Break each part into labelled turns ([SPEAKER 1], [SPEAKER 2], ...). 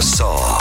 [SPEAKER 1] só.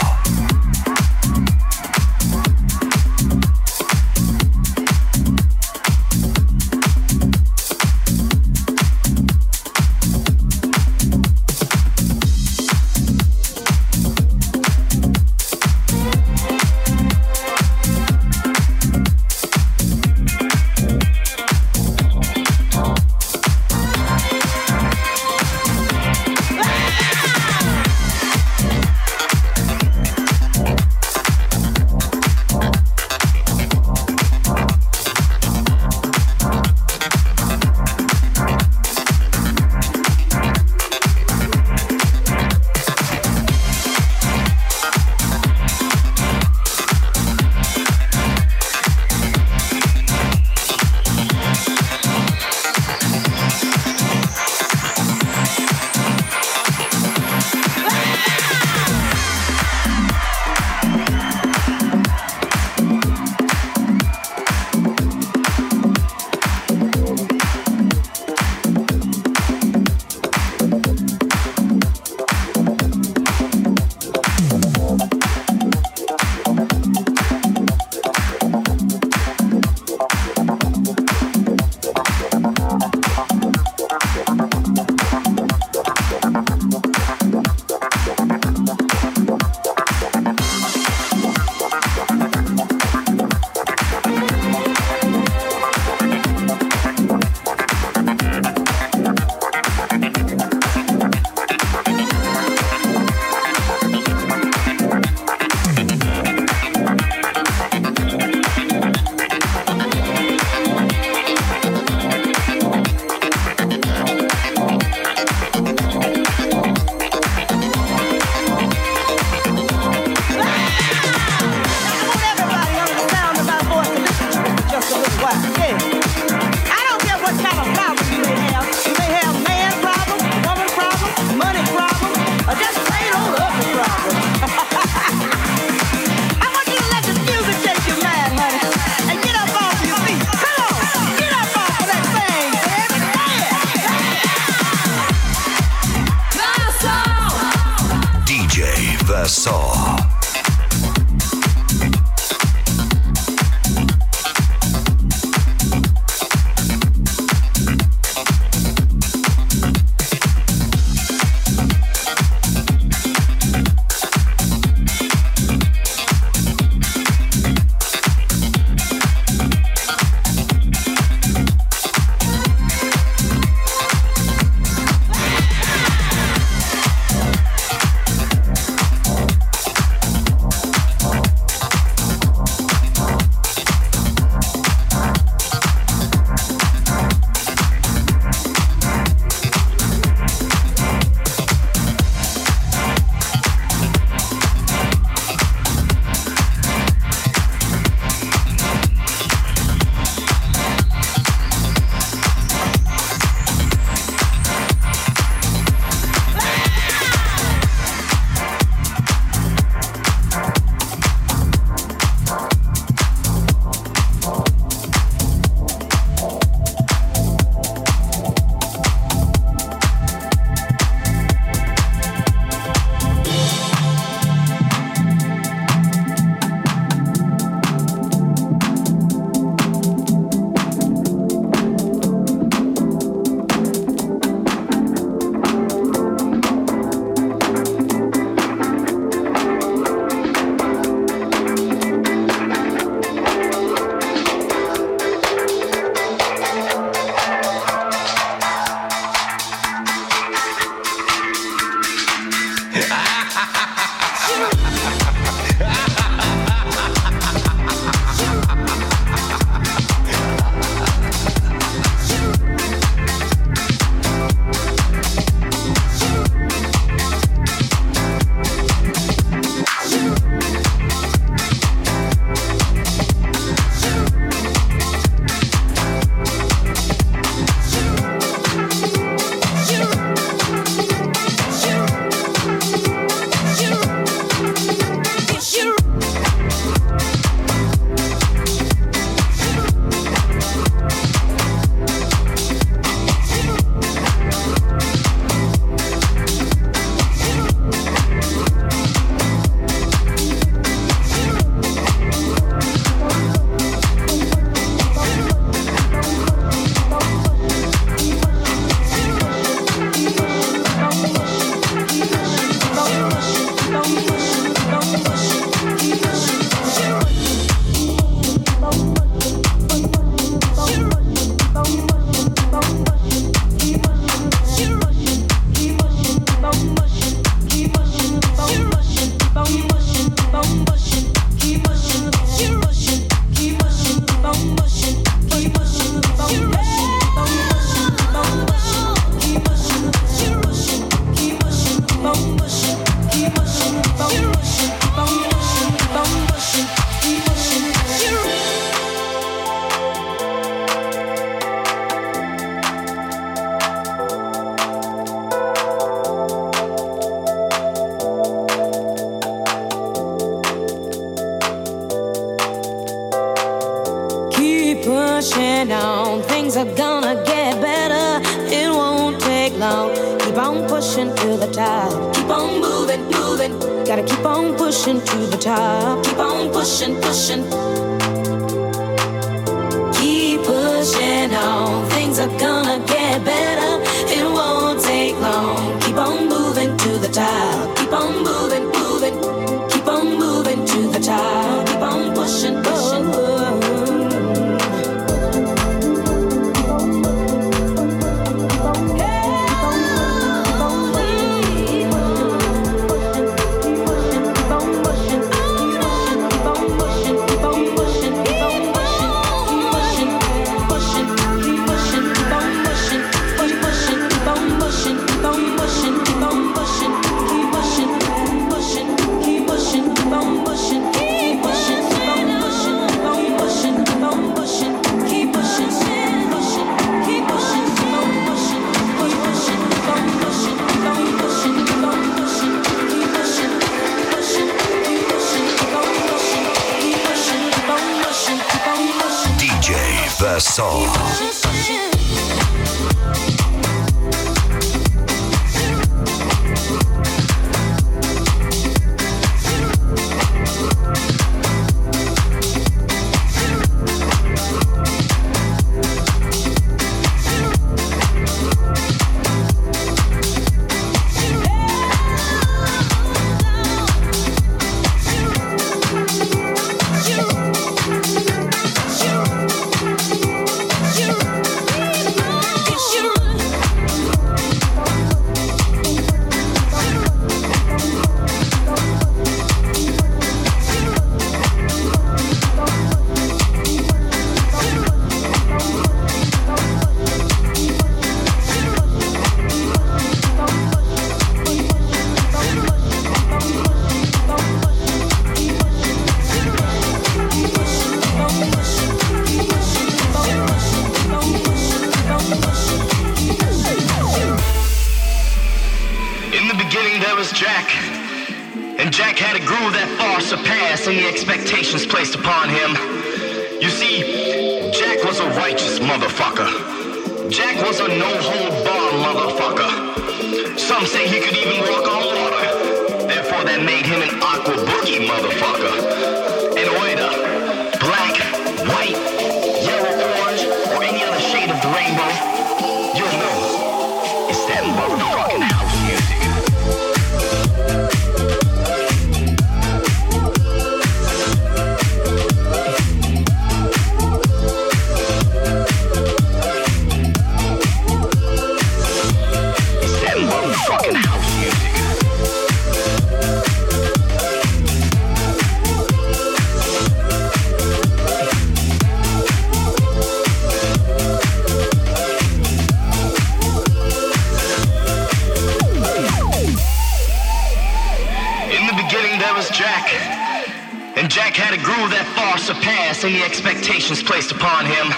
[SPEAKER 2] Any the expectations placed upon him.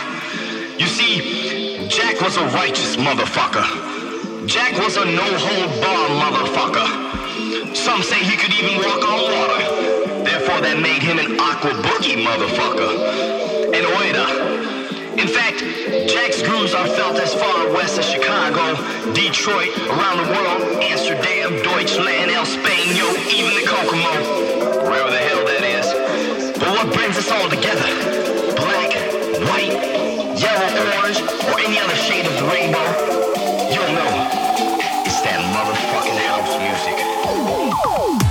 [SPEAKER 2] You see, Jack was a righteous motherfucker. Jack was a no hold bar motherfucker. Some say he could even walk on water. Therefore, that made him an aqua boogie motherfucker. An oida. In fact, Jack's grooves are felt as far west as Chicago, Detroit, around the world, Amsterdam, Deutschland, El Spain, yo, even the Kokomo. Wherever the hell colors or any other shade of the rainbow, you'll know it's that motherfucking house music.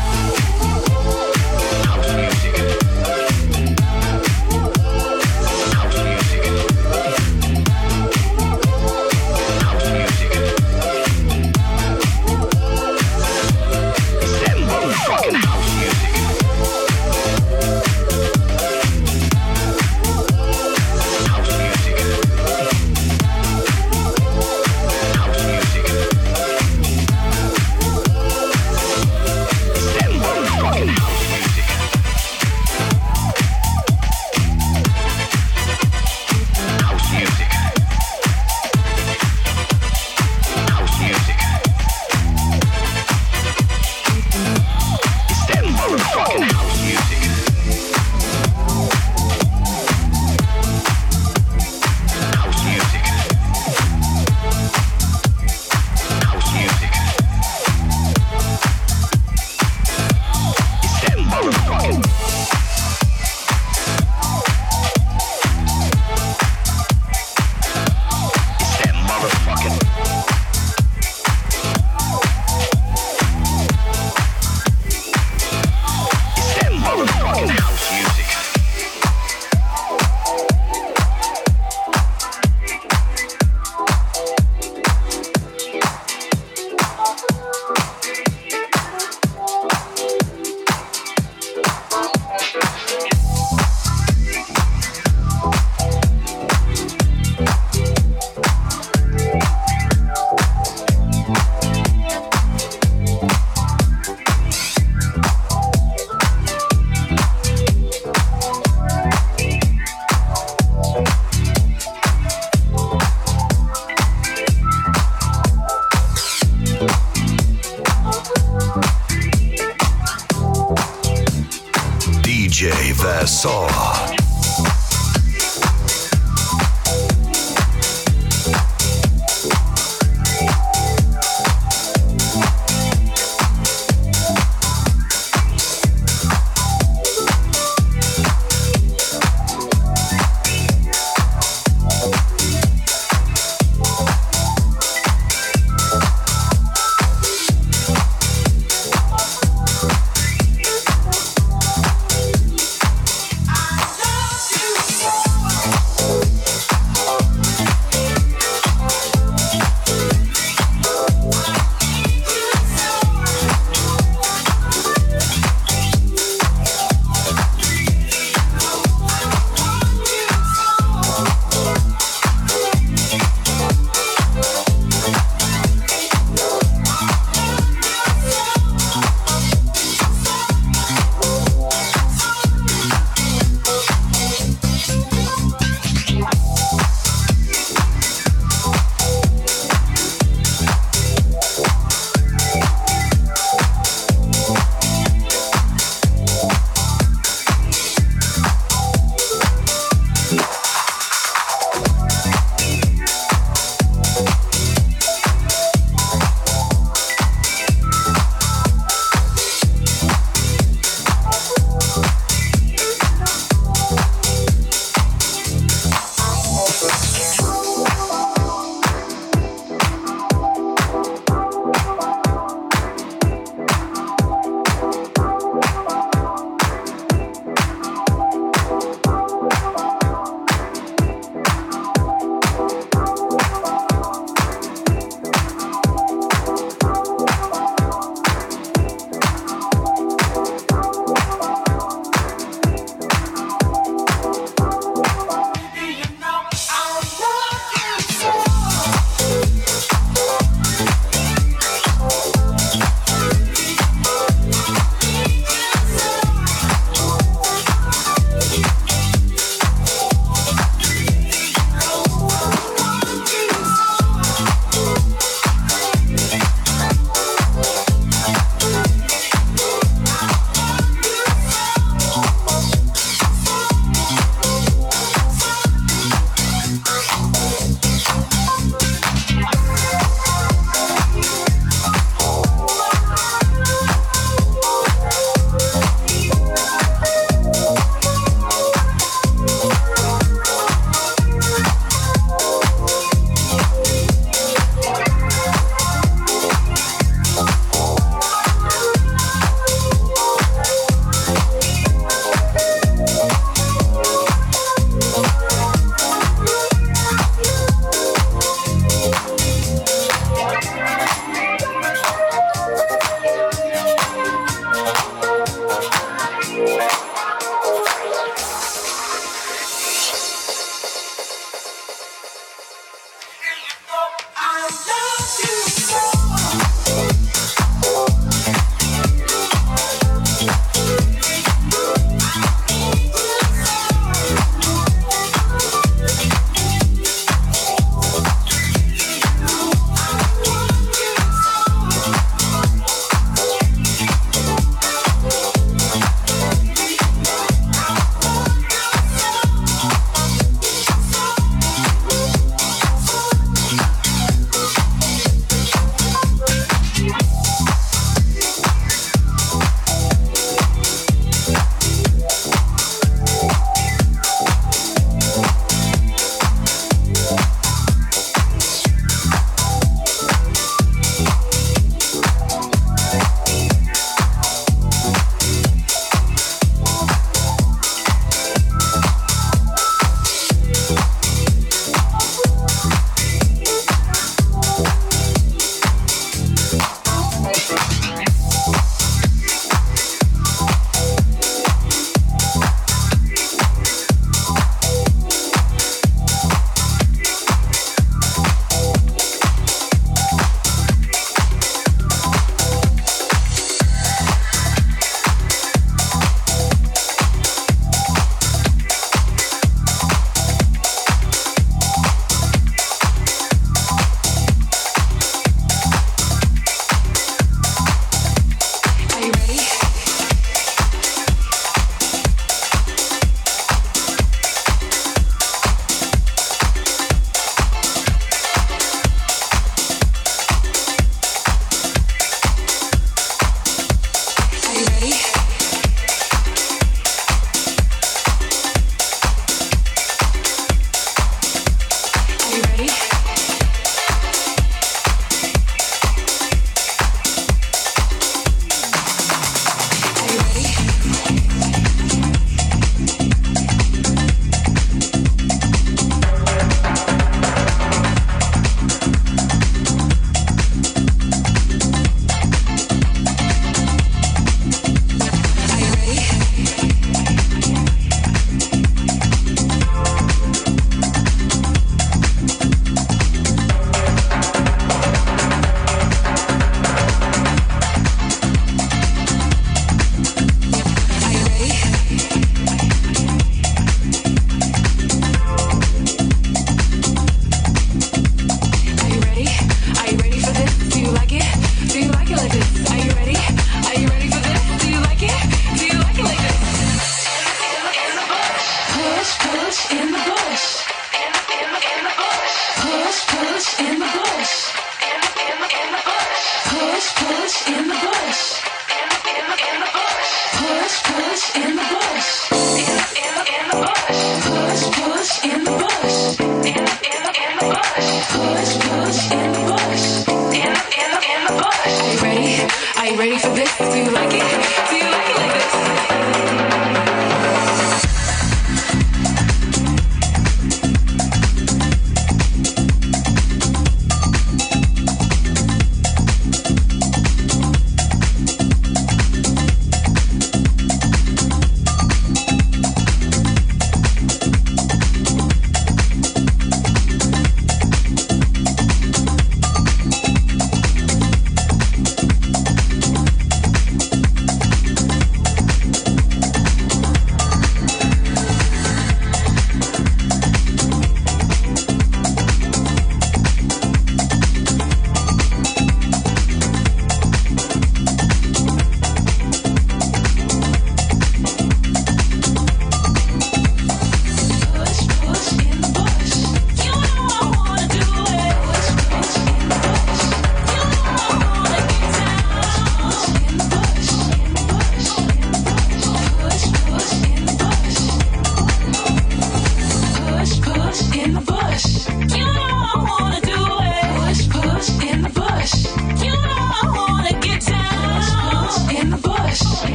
[SPEAKER 3] This.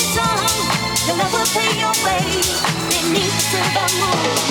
[SPEAKER 4] sun, your love will pay your way beneath the moon.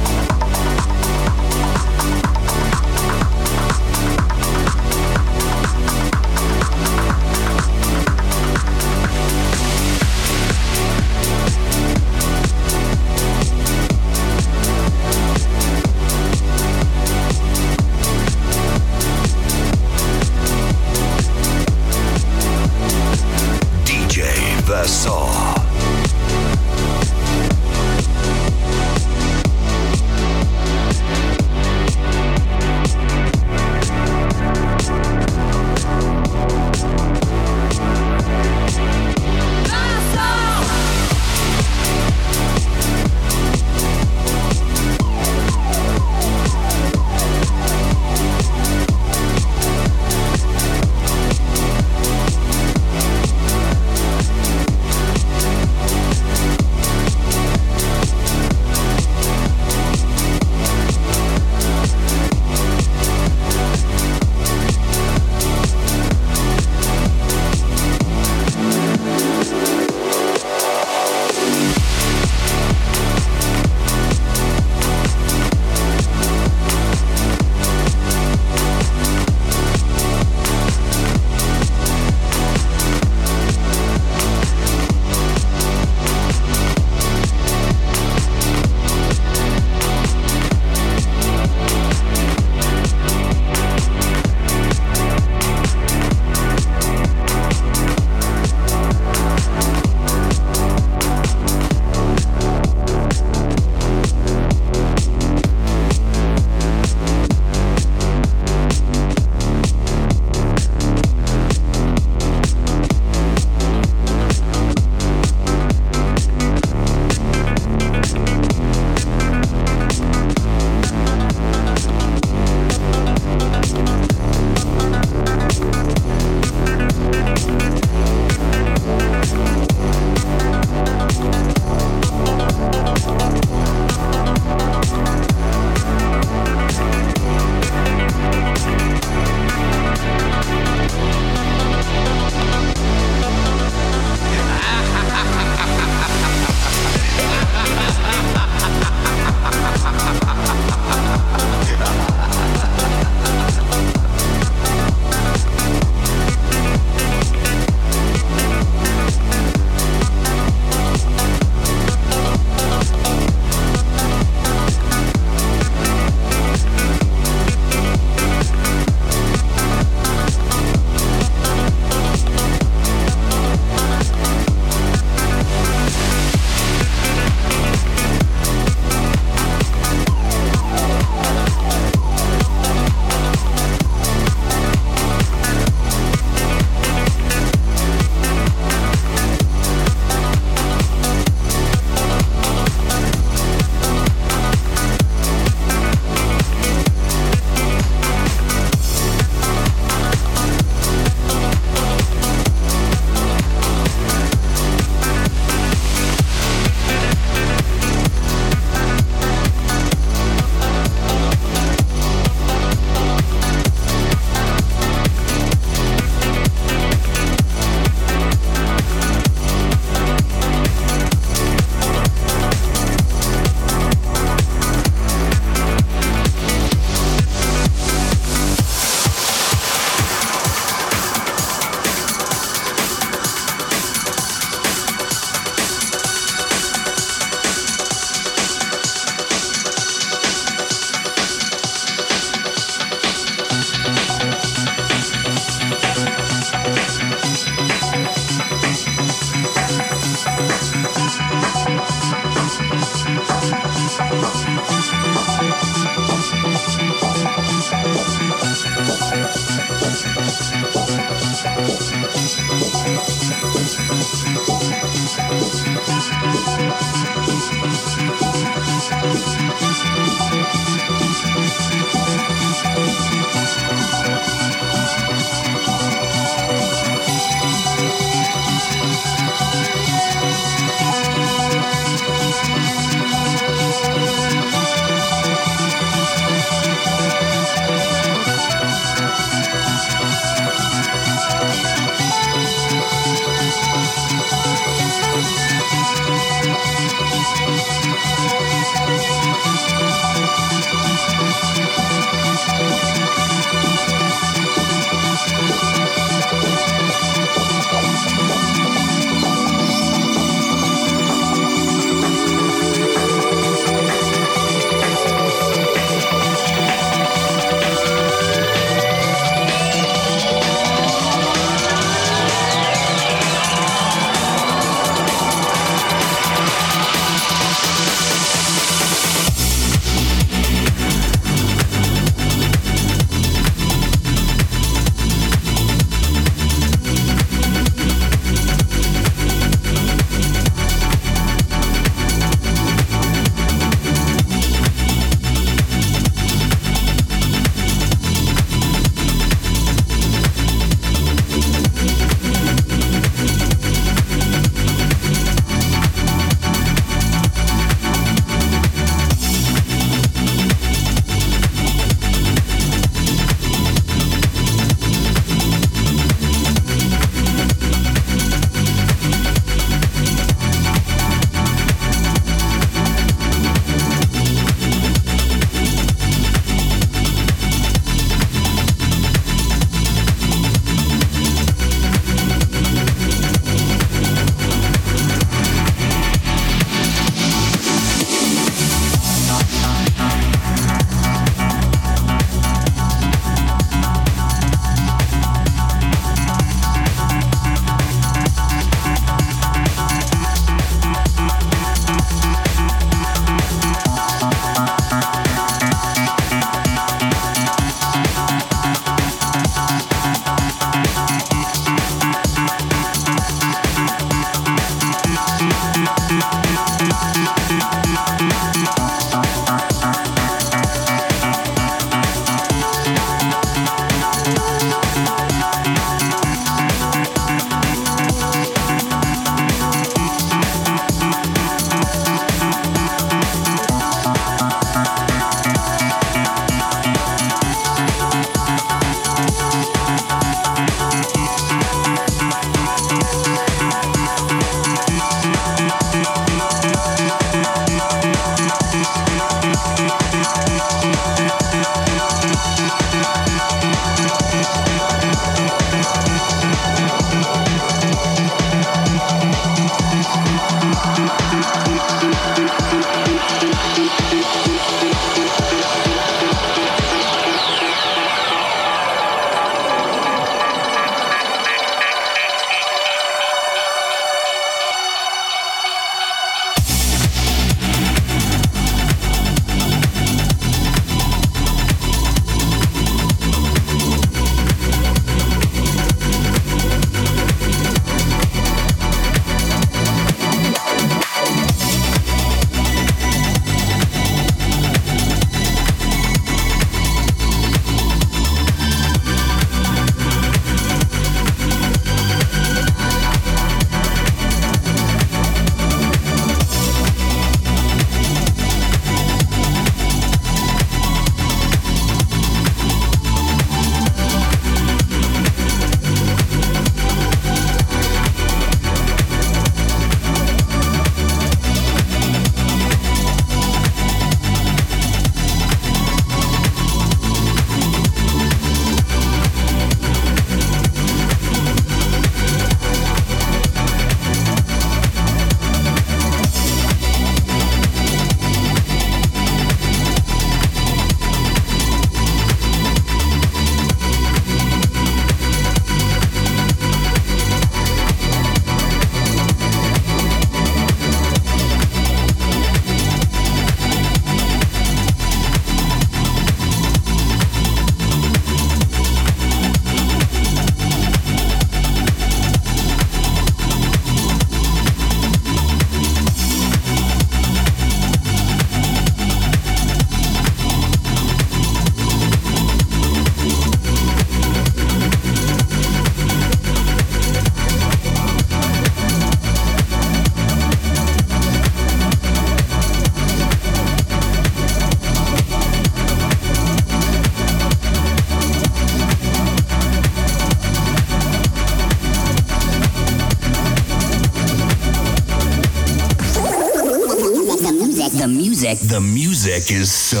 [SPEAKER 5] The music. Is so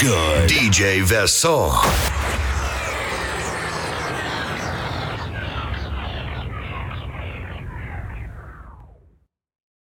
[SPEAKER 5] good.
[SPEAKER 1] DJ Vincent.